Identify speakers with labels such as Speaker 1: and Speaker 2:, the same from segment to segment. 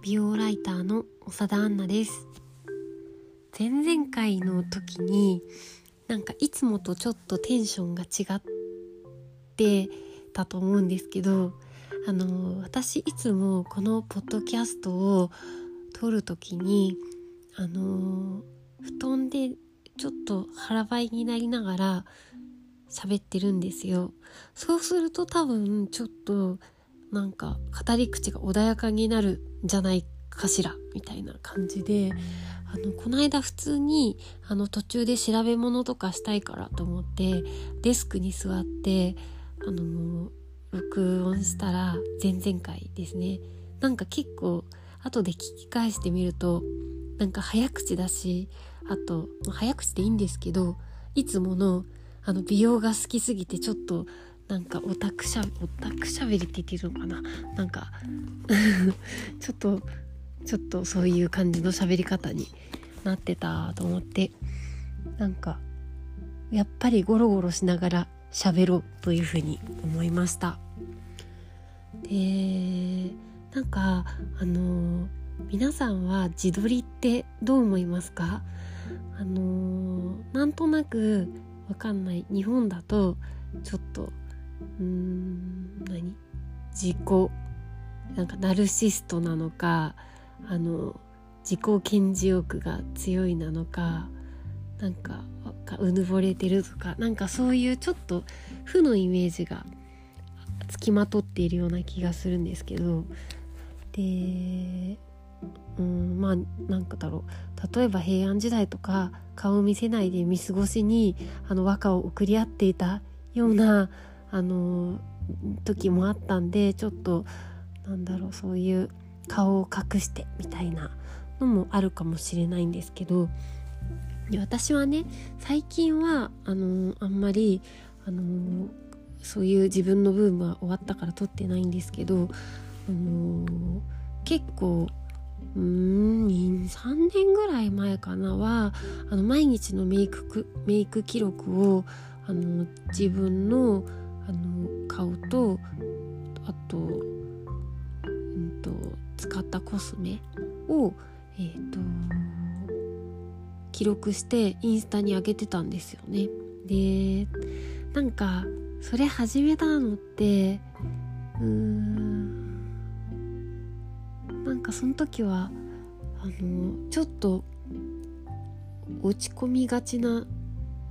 Speaker 1: 美容ライターの長田杏奈です。前々回の時になんかいつもとちょっとテンションが違ってたと思うんですけどあの私いつもこのポッドキャストを撮る時にあの布団でちょっと腹ばいになりながら喋ってるんですよ。そうすると多分ちょっとなんか語り口が穏やかになるじゃないかしらみたいな感じであのこの間普通にあの途中で調べ物とかしたいからと思ってデスクに座ってあの録音したら前々回ですね。なんか結構後で聞き返してみるとなんか早口だしあと早口でいいんですけどいつものあの美容が好きすぎてちょっとなんかオタクしゃオタクしゃべりって言ってるのかな？なんか ちょっとちょっとそういう感じの喋り方になってたと思って。なんかやっぱりゴロゴロしながら喋ろうというふうに思いました。でなんかあの皆さんは自撮りってどう思いますか？あのなんとなくわかんない日本だとちょっとうーん何？自己なんかナルシストなのかあの自己顕示欲が強いなのかなんかうぬぼれてるとかなんかそういうちょっと負のイメージがつきまとっているような気がするんですけど。でうんまあなんかだろう。例えば平安時代とか顔を見せないで見過ごしにあの和歌を送り合っていたようなあの時もあったんでちょっとなんだろうそういう顔を隠してみたいなのもあるかもしれないんですけど私はね最近はあのあんまりあのそういう自分のブームは終わったから撮ってないんですけど、あの結構うーん3年ぐらい前かなはあの毎日のメイクメイク記録をあの自分のあの顔とあと,、うんと、使ったコスメを、えーと、記録してインスタに上げてたんですよね。でなんかそれ始めたのってうーんなんかその時はあのちょっと落ち込みがちな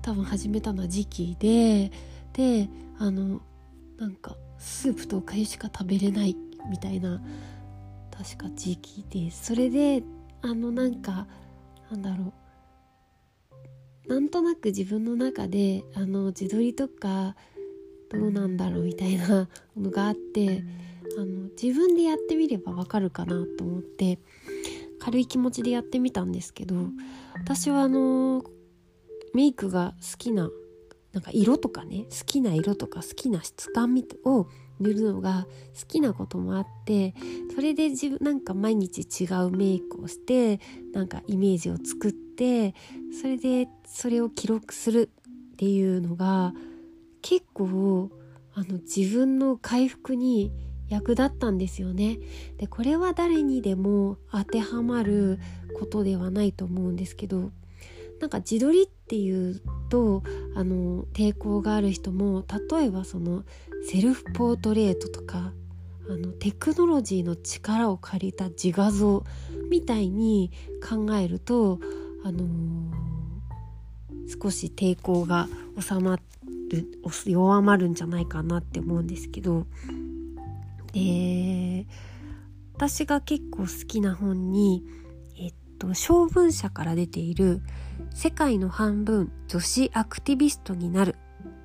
Speaker 1: 多分始めたのは時期でであのなんかスープとおかゆしか食べれないみたいな確か時期でそれであのなんかなんだろう。なんとなく自分の中であの自撮りとかどうなんだろうみたいなのがあってあの自分でやってみればわかるかなと思って軽い気持ちでやってみたんですけど私はあのメイクが好きななんか色とかね好きな色とか好きな質感を塗るのが好きなこともあってそれで自分なんか毎日違うメイクをしてなんかイメージを作ってそれでそれを記録するっていうのが結構あの自分の回復に役立ったんですよね。でこれは誰にでも当てはまることではないと思うんですけどなんか自撮りっていうとあの抵抗がある人も例えばそのセルフポートレートとかあのテクノロジーの力を借りた自画像みたいに考えると、あのー、少し抵抗が収まる弱まるんじゃないかなって思うんですけど。で私が結構好きな本にと小文社から出ている世界の半分女子アクティビストになる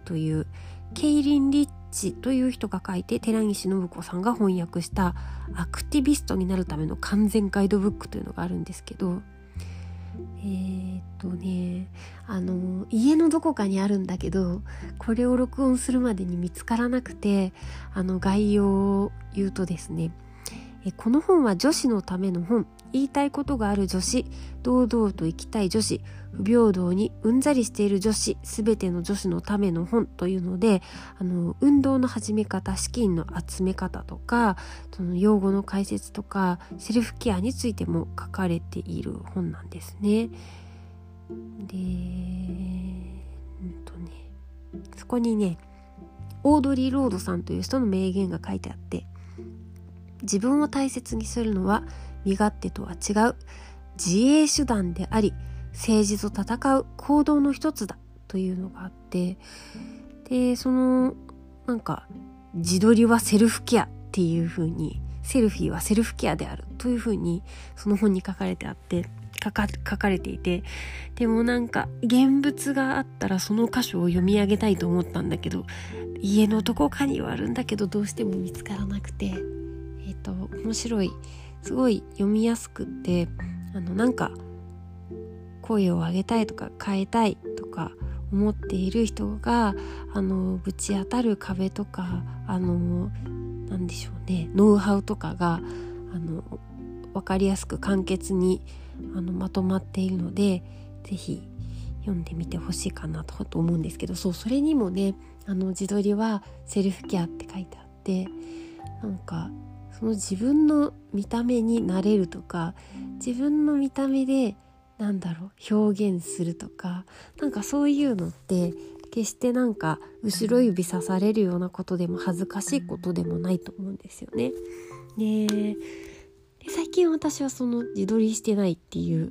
Speaker 1: というケイリン・リッチという人が書いて寺西信子さんが翻訳したアクティビストになるための完全ガイドブックというのがあるんですけどえー、っとねあの家のどこかにあるんだけどこれを録音するまでに見つからなくてあの概要を言うとですねこの本は女子のための本言いたいことがある女子堂々と生きたい女子不平等にうんざりしている女子すべての女子のための本というのであの運動の始め方資金の集め方とかその用語の解説とかセルフケアについても書かれている本なんですね。で、うんとね、そこにねオードリー・ロードさんという人の名言が書いてあって自分を大切にするのは身勝手とは違う。自衛手段であり政治と戦う行動の一つだ。というのがあって。でそのなんか自撮りはセルフケアっていう風にセルフィーはセルフケアである。という風にその本に書かれてあって書かれていて。でもなんか現物があったらその箇所を読み上げたいと思ったんだけど家のどこかにはあるんだけどどうしても見つからなくて。えっ、ー、と面白いすごい読みやすくってあのなんか声を上げたいとか変えたいとか思っている人があのぶち当たる壁とかあの何でしょうねノウハウとかがあの分かりやすく簡潔にあのまとまっているので是非読んでみてほしいかなと思うんですけどそうそれにもねあの自撮りはセルフケアって書いてあってなんかその自分の見た目になれるとか自分の見た目でなんだろう表現するとかなんかそういうのって決してなんか後ろ指さされるようなことでも恥ずかしいことでもないと思うんですよね。で最近私はその自撮りしてないっていう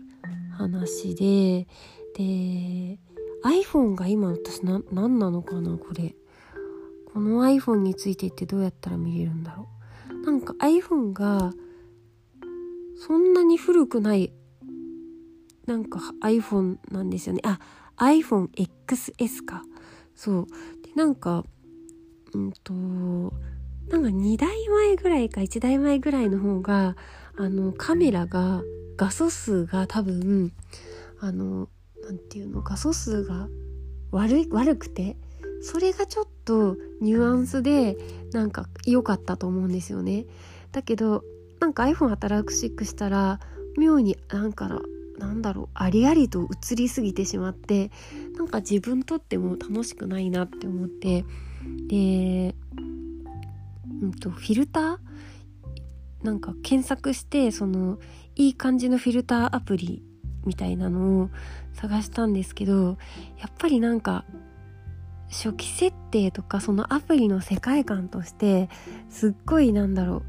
Speaker 1: 話でで iPhone が今私な何なのかなこれこの iPhone についてってどうやったら見れるんだろうなんか iPhone がそんなに古くないなんか iPhone なんですよね。あ iPhone XS か。そう。でなんかうんとなんか2台前ぐらいか1台前ぐらいの方があのカメラが画素数が多分あの何て言うの画素数が悪い悪くてそれがちょっとニュアンスでなんか良かったと思うんですよね。だけどなんか iPhone 新しくしたら妙になんかなんだろうありありと映りすぎてしまってなんか自分とっても楽しくないなって思って。で、うんと、フィルター？なんか検索してそのいい感じのフィルターアプリみたいなのを探したんですけどやっぱりなんか初期設定とかそのアプリの世界観としてすっごいなんだろう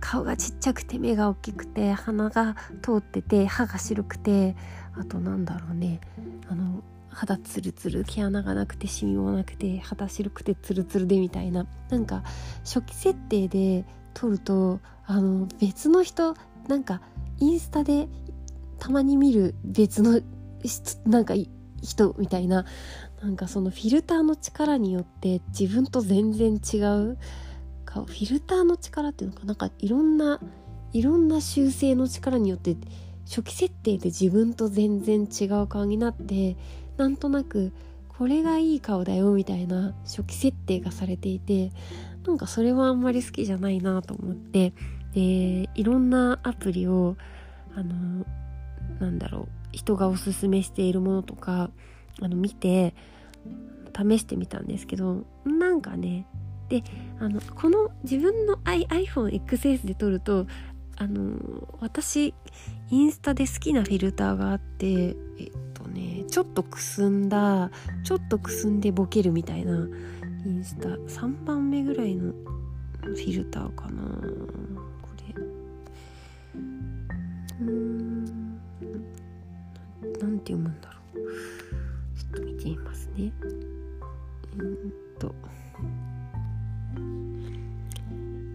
Speaker 1: 顔がちっちゃくて目が大きくて鼻が通ってて歯が白くてあとなんだろうね。あの肌ツルツル毛穴がなくてシミもなくて肌白くてツルツルでみたいな。なんか初期設定で撮るとあの別の人なんかインスタでたまに見る別のなんか人みたいななんかそのフィルターの力によって自分と全然違うかフィルターの力っていうのかなんかいろんないろんな修正の力によって初期設定で自分と全然違う顔になってなんとなくこれがいい顔だよみたいな初期設定がされていてなんかそれはあんまり好きじゃないなと思ってでいろんなアプリをあのなんだろう人がおすすめしているものとかあの見て試してみたんですけどなんかねであのこの自分の iPhoneXS で撮るとあの私インスタで好きなフィルターがあってえっとねちょっとくすんだちょっとくすんでボケるみたいなインスタ3番目ぐらいのフィルターかなこれ。うん。て読むんだろう。ちょっと見てみますね。うんと。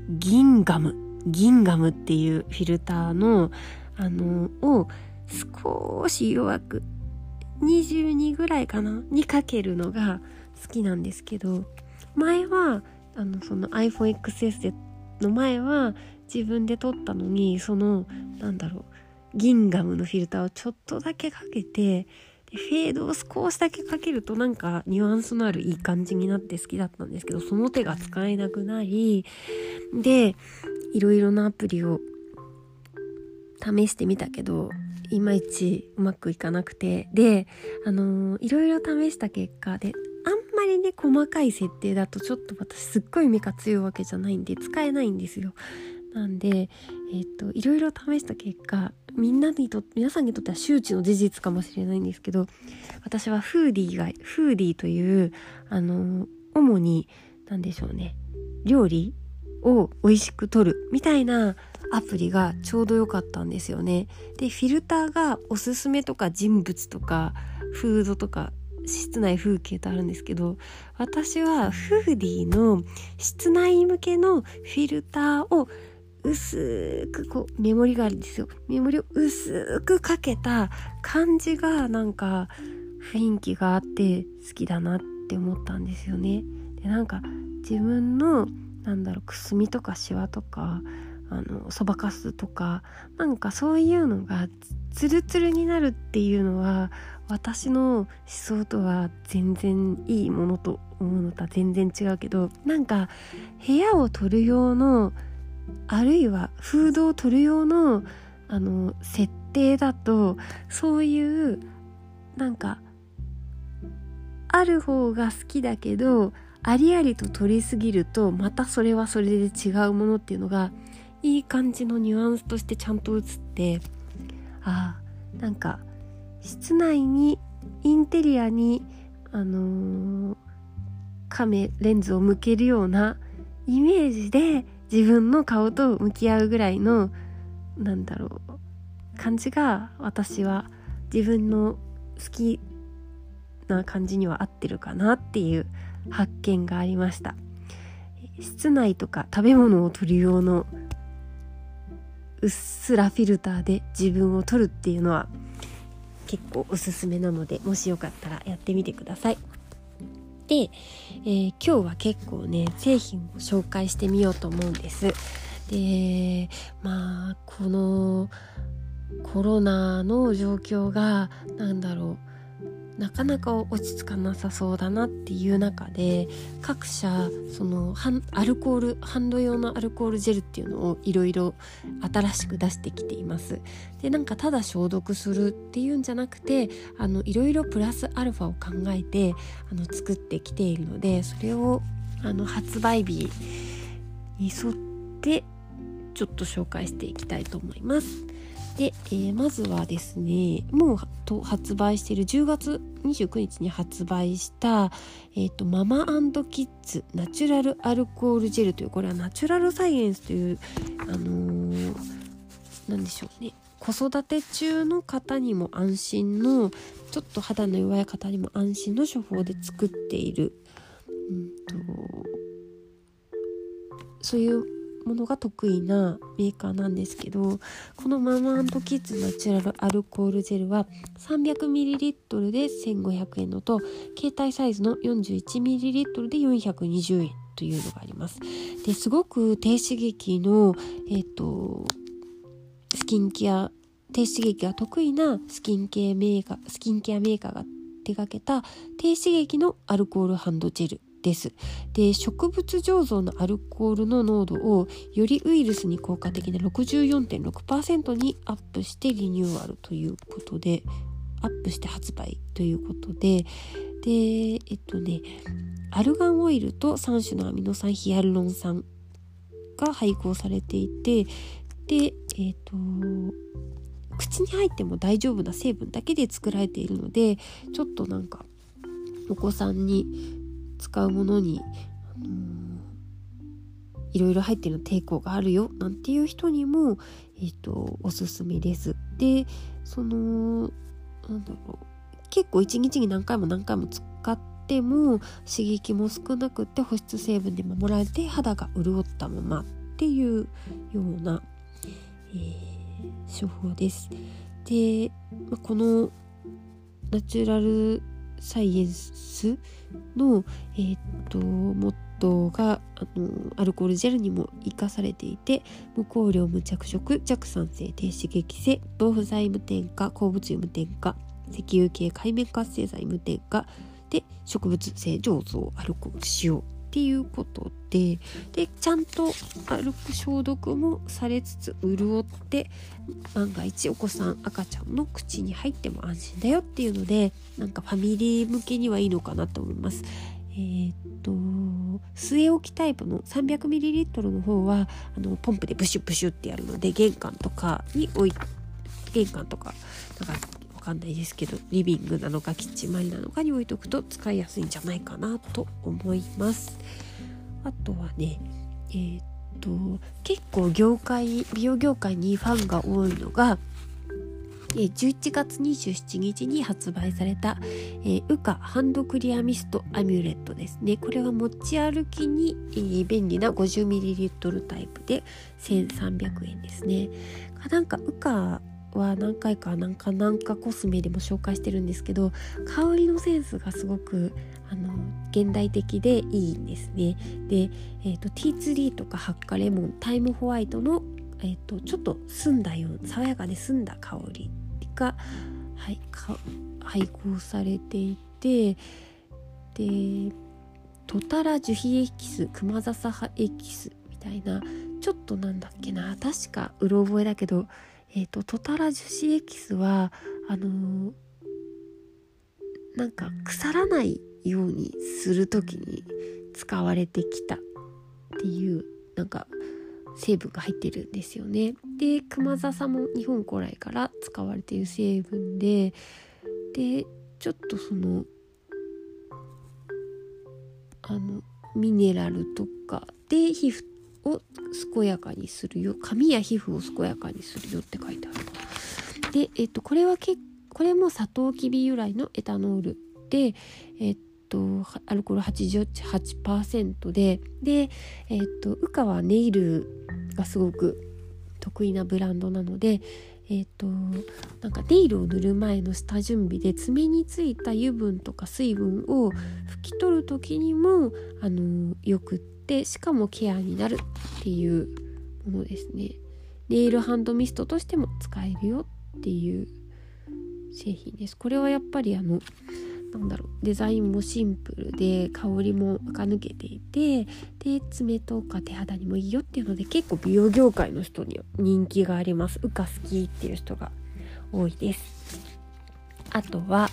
Speaker 1: ギンガム。ギンガムっていうフィルターのあのを少し弱く22ぐらいかな？にかけるのが好きなんですけど前はあのその iPhoneXS の前は自分で撮ったのにそのなんだろうギンガムのフィルターをちょっとだけかけてでフェードを少しだけかけるとなんかニュアンスのあるいい感じになって好きだったんですけどその手が使えなくなりでいろいろなアプリを試してみたけどいまいちうまくいかなくてであのー、いろいろ試した結果であんまりね細かい設定だとちょっと私すっごい目が強いわけじゃないんで使えないんですよ。なんでえっ、といろいろ試した結果みんなにと皆さんにとっては周知の事実かもしれないんですけど私はフーディーがフーディーというあの主に何でしょうね料理を美味しく撮るみたいなアプリがちょうど良かったんですよね。でフィルターがおすすめとか人物とかフードとか室内風景とあるんですけど私はフーディーの室内向けのフィルターを薄くこうメモリがあるんですよ。メモリを薄くかけた感じがなんか雰囲気があって好きだなって思ったんですよね。でなんか自分のなんだろうくすみとかシワとかあのそばかすとかなんかそういうのがツルツルになるっていうのは私の思想とは全然いいものと思うのとは全然違うけどなんか部屋を取る用のあるいはフードを取る用のあの設定だとそういうなんかある方が好きだけどありありと取りすぎるとまたそれはそれで違うものっていうのがいい感じのニュアンスとしてちゃんと映ってああなんか室内にインテリアにあのー、カメレンズを向けるようなイメージで自分の顔と向き合うぐらいのなんだろう感じが私は自分の好きな感じには合ってるかなっていう発見がありました室内とか食べ物を取る用のうっすらフィルターで自分を撮るっていうのは結構おすすめなのでもしよかったらやってみてください。で、えー、今日は結構ね製品を紹介してみようと思うんです。でまあこのコロナの状況が何だろうなかなか落ち着かなさそうだなっていう中で各社そのアルコールハンド用のアルコールジェルっていうのをいろいろ新しく出してきていますでなんかただ消毒するっていうんじゃなくていろいろプラスアルファを考えてあの作ってきているのでそれをあの発売日に沿ってちょっと紹介していきたいと思います。で、えー、まずはですねもうと発売している10月29日に発売した、えーと、ママキッズナチュラルアルコールジェルというこれはナチュラルサイエンスというあのー、何でしょうね子育て中の方にも安心のちょっと肌の弱い方にも安心の処方で作っている、うんとそういうものが得意なメーカーなんですけどこのママキッズナチュラルアルコールジェルは 300ml で1500円のと携帯サイズの 41ml で420円というのがあります。ですごく低刺激のえっ、とスキンケア低刺激が得意なスキンケアメーカースキンケアメーカーが手掛けた低刺激のアルコールハンドジェルです。で植物醸造のアルコールの濃度をよりウイルスに効果的な64.6%にアップしてリニューアルということでアップして発売ということででえっとねアルガンオイルと3種のアミノ酸ヒアルロン酸が配合されていてでえっと口に入っても大丈夫な成分だけで作られているのでちょっとなんかお子さんに使うものに、あのいろいろ入ってる抵抗があるよなんていう人にも、えーと、おすすめです。でそのなんだろう結構一日に何回も何回も使っても刺激も少なくて保湿成分で守られて肌が潤ったままっていうような、えー、処方です。で、このナチュラルサイエンスの、えー、っとモットーがあのアルコールジェルにも生かされていて無香料無着色弱酸性低刺激性防腐剤無添加鉱物油無添加石油系海面活性剤無添加で植物性醸造アルコール使用っていうことででちゃんと歩く消毒もされつつ潤って万が一お子さん赤ちゃんの口に入っても安心だよっていうのでなんかファミリー向けにはいいのかなと思います。えー、っと据え置きタイプの 300ml の方はあのポンプでブシュブシュってやるので玄関とかに置い玄関とかなんかかんないですけどリビングなのかキッチン周りなのかに置いとくと使いやすいんじゃないかなと思いますあとはねえー、っと結構業界美容業界にファンが多いのが11月27日に発売された、えー、ウカハンドクリアミストアミュレットですね。これは持ち歩きに、えー、便利な 50ml タイプで1300円ですね。なんかウカは何回かなんかなんかコスメでも紹介してるんですけど香りのセンスがすごくあの現代的でいいんですね。で、えーと、ティーツリーとかハッカレモンタイムホワイトの、えーと、ちょっと澄んだような爽やかで澄んだ香りが、はい、配合されていてでトタラ樹皮エキスクマザサハエキスみたいなちょっとなんだっけな確かうろ覚えだけどえっ、ー、とトタラ樹脂エキスはあのー、なんか腐らないようにする時に使われてきたっていうなんか成分が入ってるんですよね。で熊笹も日本古来から使われている成分ででちょっとそのあのミネラルとかで皮膚を健やかにするよ。髪や皮膚を健やかにするよって書いてあるで、えっと、これはけこれもサトウキビ由来のエタノールで、えっと、アルコール88%でで、えっと、ウカはネイルがすごく得意なブランドなのでえーと、なんかネイルを塗る前の下準備で爪についた油分とか水分を拭き取る時にもあのよくってしかもケアになるっていうものですね。ネイルハンドミストとしても使えるよっていう製品です。これはやっぱりあのなんだろうデザインもシンプルで香りも垢抜けていてで爪とか手肌にもいいよっていうので結構美容業界の人には人気があります。うか好きっていう人が多いです。あとは、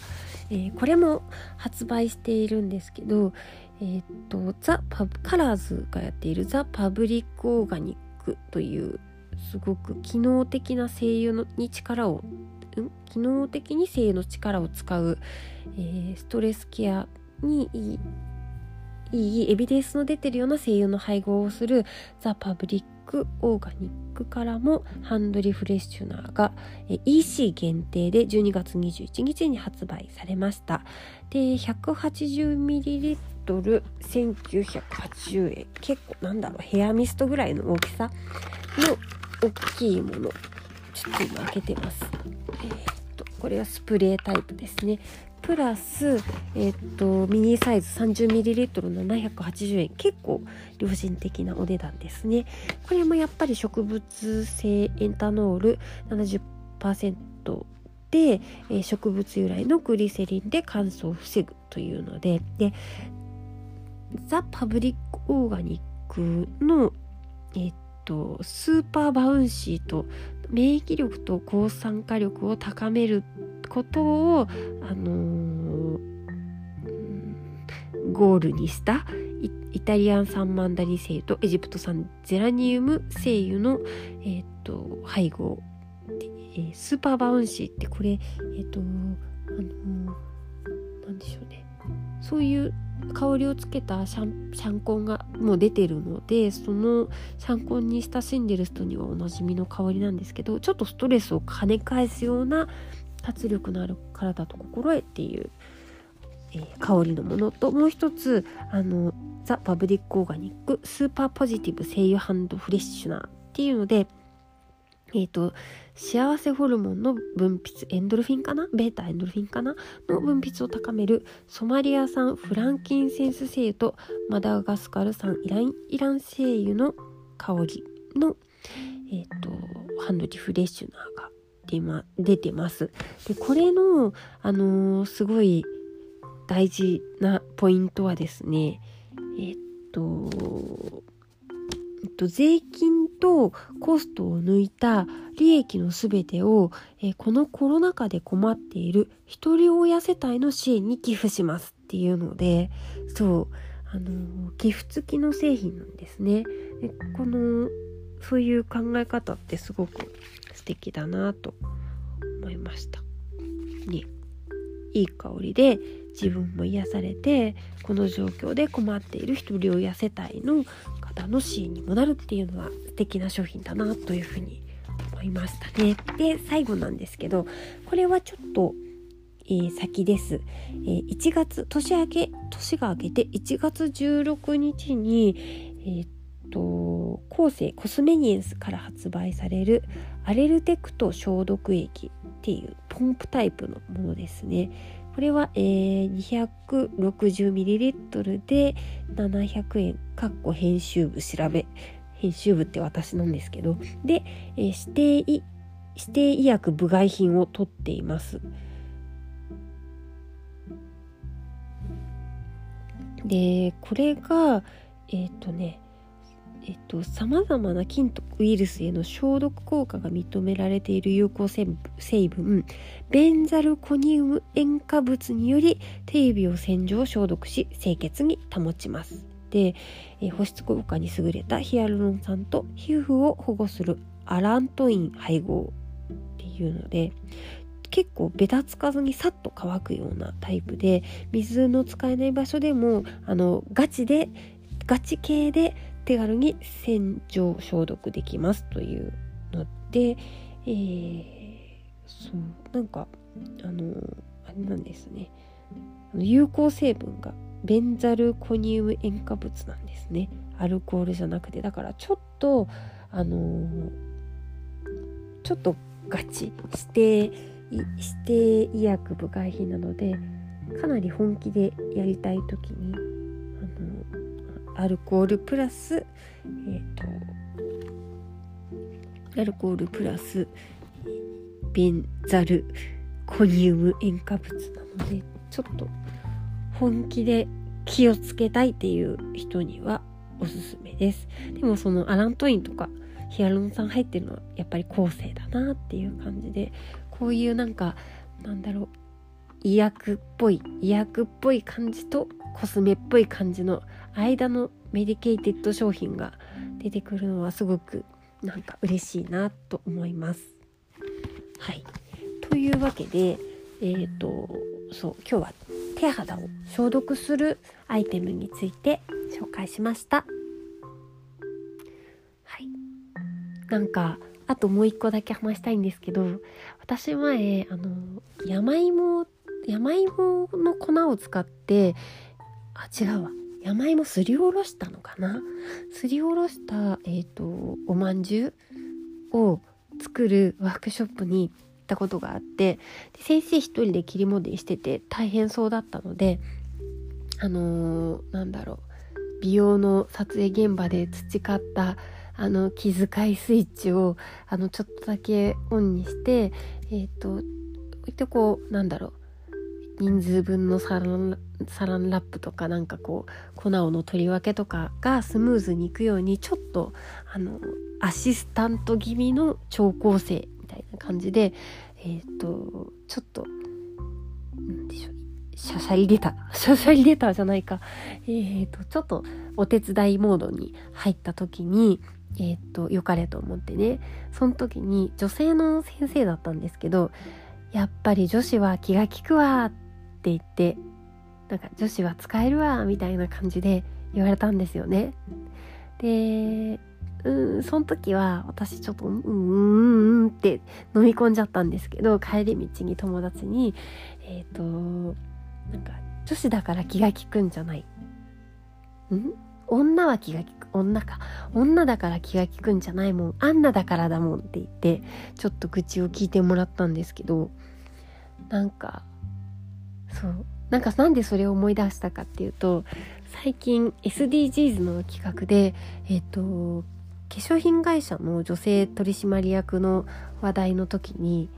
Speaker 1: えー、これも発売しているんですけどえー、とザ・パブカラーズがやっているザ・パブリック・オーガニックというすごく機能的な声優のに力を機能的に声優の力を使う、えー、ストレスケアにいいいいエビデンスの出てるような声優の配合をするザ・パブリック・オーガニックからもハンドリフレッシュナーが EC 限定で12月21日に発売されました。で 180ml 1980円。結構なんだろうヘアミストぐらいの大きさ？の大きいもの。ちょっと今開けてます。えー、っとこれはスプレータイプですね。プラス、え、っとミニサイズ 30ml780 円。結構良心的なお値段ですね。これもやっぱり植物性エンタノール70%で、え、植物由来のグリセリンで乾燥を防ぐというので。でザ・パブリック・オーガニックの、えっと、スーパーバウンシーと免疫力と抗酸化力を高めることを、あのー、ゴールにしたイタリアンサンマンダリ製とエジプト産ゼラニウム精油の、えーと、配合、えー、スーパーバウンシーってこれえっ、とあのー、なんでしょうね。そういう香りをつけたシャンシャンコンがもう出てるのでそのシャンコンに親しんでる人にはおなじみの香りなんですけどちょっとストレスを跳ね返すような活力のある体と心へっていう、えー、香りのものともう一つあのザ・パブリック・オーガニックスーパーポジティブ精油ハンドフレッシュナーっていうのでえっ、ー、と、幸せホルモンの分泌、エンドルフィンかな？ベータエンドルフィンかな？の分泌を高めるソマリア産フランキンセンス精油とマダガスカル産イランイラン精油の香りの、えっ、ー、と、ハンドリフレッシュナーが出,、ま、出てます。で、これの、あのー、すごい大事なポイントはですね、えっ、と、と、税金とコストを抜いた利益のすべてを、えこのコロナ禍で困っている一人親世帯の支援に寄付しますっていうのでそうあの寄付付きの製品なんですね。でこのそういう考え方ってすごく素敵だなと思いました。ね、いい香りで自分も癒されてこの状況で困っている一人親世帯の方の支援にもなるっていうのは素敵な商品だなというふうに思いましたね。で最後なんですけどこれはちょっと、えー、先です、えー、1月年明け年が明けて1月16日にえー、っと後世コスメニエンスから発売されるアレルテクト消毒液っていうポンプタイプのものですね。これは、えー、260ml で700円。かっこ編集部調べ。編集部って私なんですけど。で、えー、指定指定医薬部外品を取っています。でこれがえっ、ー、とねえっと、様々な菌とウイルスへの消毒効果が認められている有効成分ベンザルコニウム塩化物により手指を洗浄消毒し清潔に保ちます。で、え保湿効果に優れたヒアルロン酸と皮膚を保護するアラントイン配合っていうので結構ベタつかずにさっと乾くようなタイプで水の使えない場所でもあのガチでガチ系で手軽に洗浄消毒できますというので、えー、そうなんかあのあれなんですね。有効成分がベンザルコニウム塩化物なんですね。アルコールじゃなくて。だからちょっとあのちょっとガチ指定指定医薬部外品なのでかなり本気でやりたい時にアルコールプラスえっ、ー、とアルコールプラスベンザルコニウム塩化物なのでちょっと本気で気をつけたいっていう人にはおすすめです。でもそのアラントインとかヒアルロン酸入ってるのはやっぱり後世だなっていう感じでこういうなんかなんだろう医薬っぽい医薬っぽい感じとコスメっぽい感じの間のメディケイテッド商品が出てくるのはすごくなんか嬉しいなと思います。はい。というわけで、えっ、ー、と、そう、今日は手肌を消毒するアイテムについて紹介しました。はい。なんか、あともう一個だけ話したいんですけど、私前、あの、山芋、山芋の粉を使って、あ、違うわ。山芋すりおろしたのかな？すりおろした、えーと、おまんじゅうを作るワークショップに行ったことがあってで先生一人で切り盛りしてて大変そうだったのであのー、なんだろう美容の撮影現場で培ったあの気遣いスイッチをあのちょっとだけオンにしてえっ、ー、とこうなんだろう人数分のサランサランラップとかなんかこう粉をの取り分けとかがスムーズにいくようにちょっとあのアシスタント気味の超高生みたいな感じでえっ、ー、とちょっと何でしょうシャシャリ出たシャシャリ出たじゃないか。えっ、ー、とちょっとお手伝いモードに入った時にえっ、ー、と良かれと思ってね。その時に女性の先生だったんですけどやっぱり女子は気が利くわって言ってなんか女子は使えるわみたいな感じで言われたんですよね。でうんその時は私ちょっとうんうんうんって飲み込んじゃったんですけど帰り道に友達にえっ、ー、となんか女子だから気が利くんじゃない。ん？女は気が利く女か。女だから気が利くんじゃないもん。あんなだからだもんって言ってちょっと口を聞いてもらったんですけどなんかそうなんかなんでそれを思い出したかっていうと最近 SDGs の企画でえっ、と化粧品会社の女性取締役の話題の時に、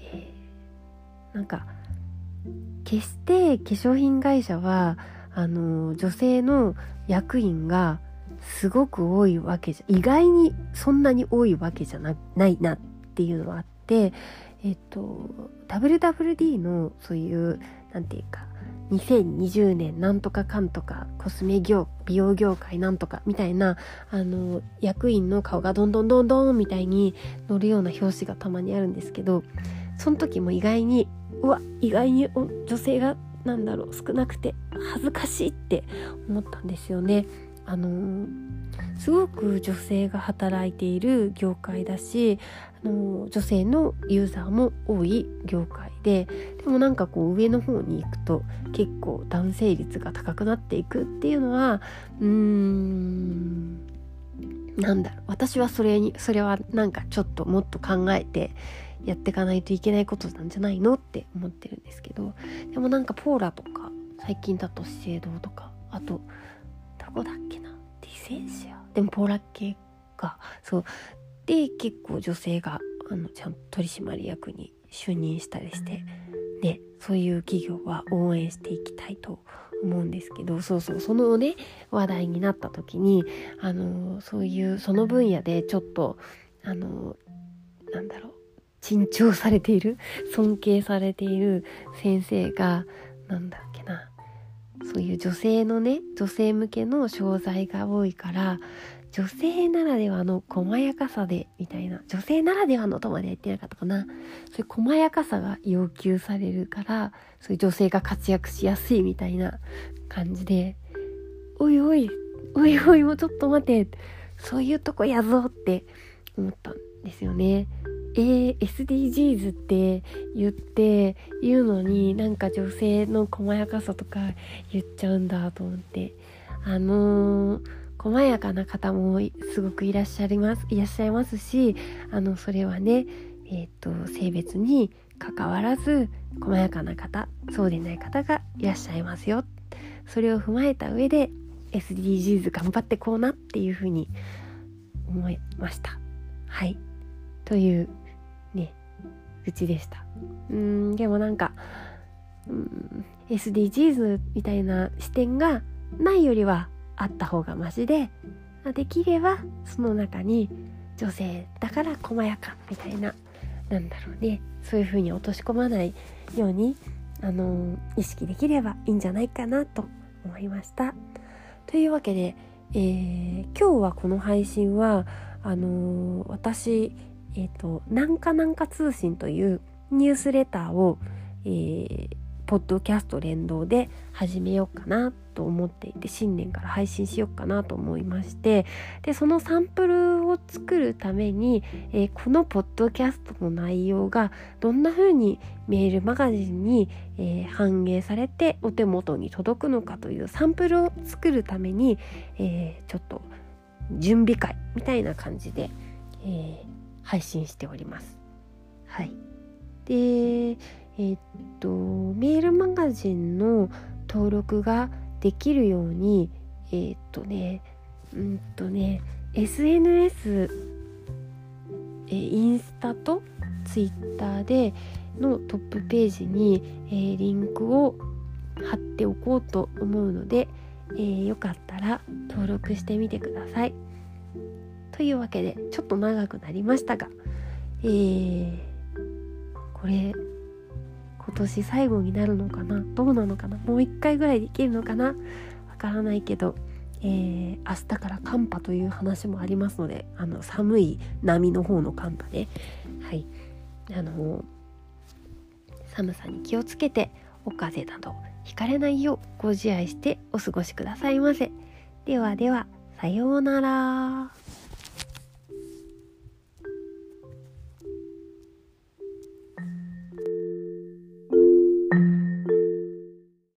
Speaker 1: えー、なんか決して化粧品会社はあの女性の役員がすごく多いわけじゃ意外にそんなに多いわけじゃなないなっていうのはあってえっと WWD のそういうなんていうか2020年なんとかかんとかコスメ業美容業界なんとかみたいなあの役員の顔がどんどんどんどんみたいに載るような表紙がたまにあるんですけどその時も意外にうわ意外に女性がなんだろう少なくて恥ずかしいって思ったんですよね。あの、すごく女性が働いている業界だし、あの、女性のユーザーも多い業界ででもなんかこう上の方に行くと結構男性率が高くなっていくっていうのはうーんなんだろう。私はそれにそれはなんかちょっともっと考えてやっていかないといけないことなんじゃないのって思ってるんですけどでもなんかポーラとか最近だと資生堂とかあとどこだっけな？ディセンシア？でもポーラ系か。そう。で結構女性があのちゃんと取締役に就任したりしてねそういう企業は応援していきたいと思うんですけどそうそうそのね話題になった時にあのそういうその分野でちょっとあのなんだろう珍重されている尊敬されている先生がなんだっけなそういう女性のね女性向けの商材が多いから女性ならではの細やかさでみたいな。女性ならではのとまで言ってなかったかな。そういう細やかさが要求されるからそういう女性が活躍しやすいみたいな感じで。おいおいおいおいもうちょっと待て。そういうとこやぞって思ったんですよね。えー、SDGs って言って言うのになんか女性の細やかさとか言っちゃうんだと思って。あのー、細やかな方もすごくいらっしゃいますいらっしゃいますしあのそれはねえっ、と性別に関わらず細やかな方そうでない方がいらっしゃいますよ。それを踏まえた上で SDGs 頑張ってこうなっていうふうに思いました。はい。というね愚痴でした。うんでもなんかうん SDGs みたいな視点がないよりはあった方がマシでできればその中に女性だから細やかみたいななんだろうねそういう風に落とし込まないようにあの意識できればいいんじゃないかなと思いました。というわけで、えー、今日はこの配信はあのー、私え、ー、と、なんかなんか通信というニュースレターを、えー、ポッドキャスト連動で始めようかなと思っていて新年から配信しようかなと思いましてでそのサンプルを作るために、えー、このポッドキャストの内容がどんな風にメールマガジンに、えー、反映されてお手元に届くのかというサンプルを作るために、えー、ちょっと準備会みたいな感じで、えー、配信しております。はい。で、え、っと、メールマガジンの登録ができるように、え、っとね、うんとね、SNS、え、インスタとツイッターでのトップページに、えー、リンクを貼っておこうと思うので、えー、よかったら登録してみてください。というわけでちょっと長くなりましたが、えー、これ今年最後になるのかな？どうなのかな？もう一回ぐらいできるのかな？わからないけど、えー、明日から寒波という話もありますのであの寒い波の方の寒波ね。はい。あの寒さに気をつけてお風邪などひかれないようご自愛してお過ごしくださいませ。ではではさようなら。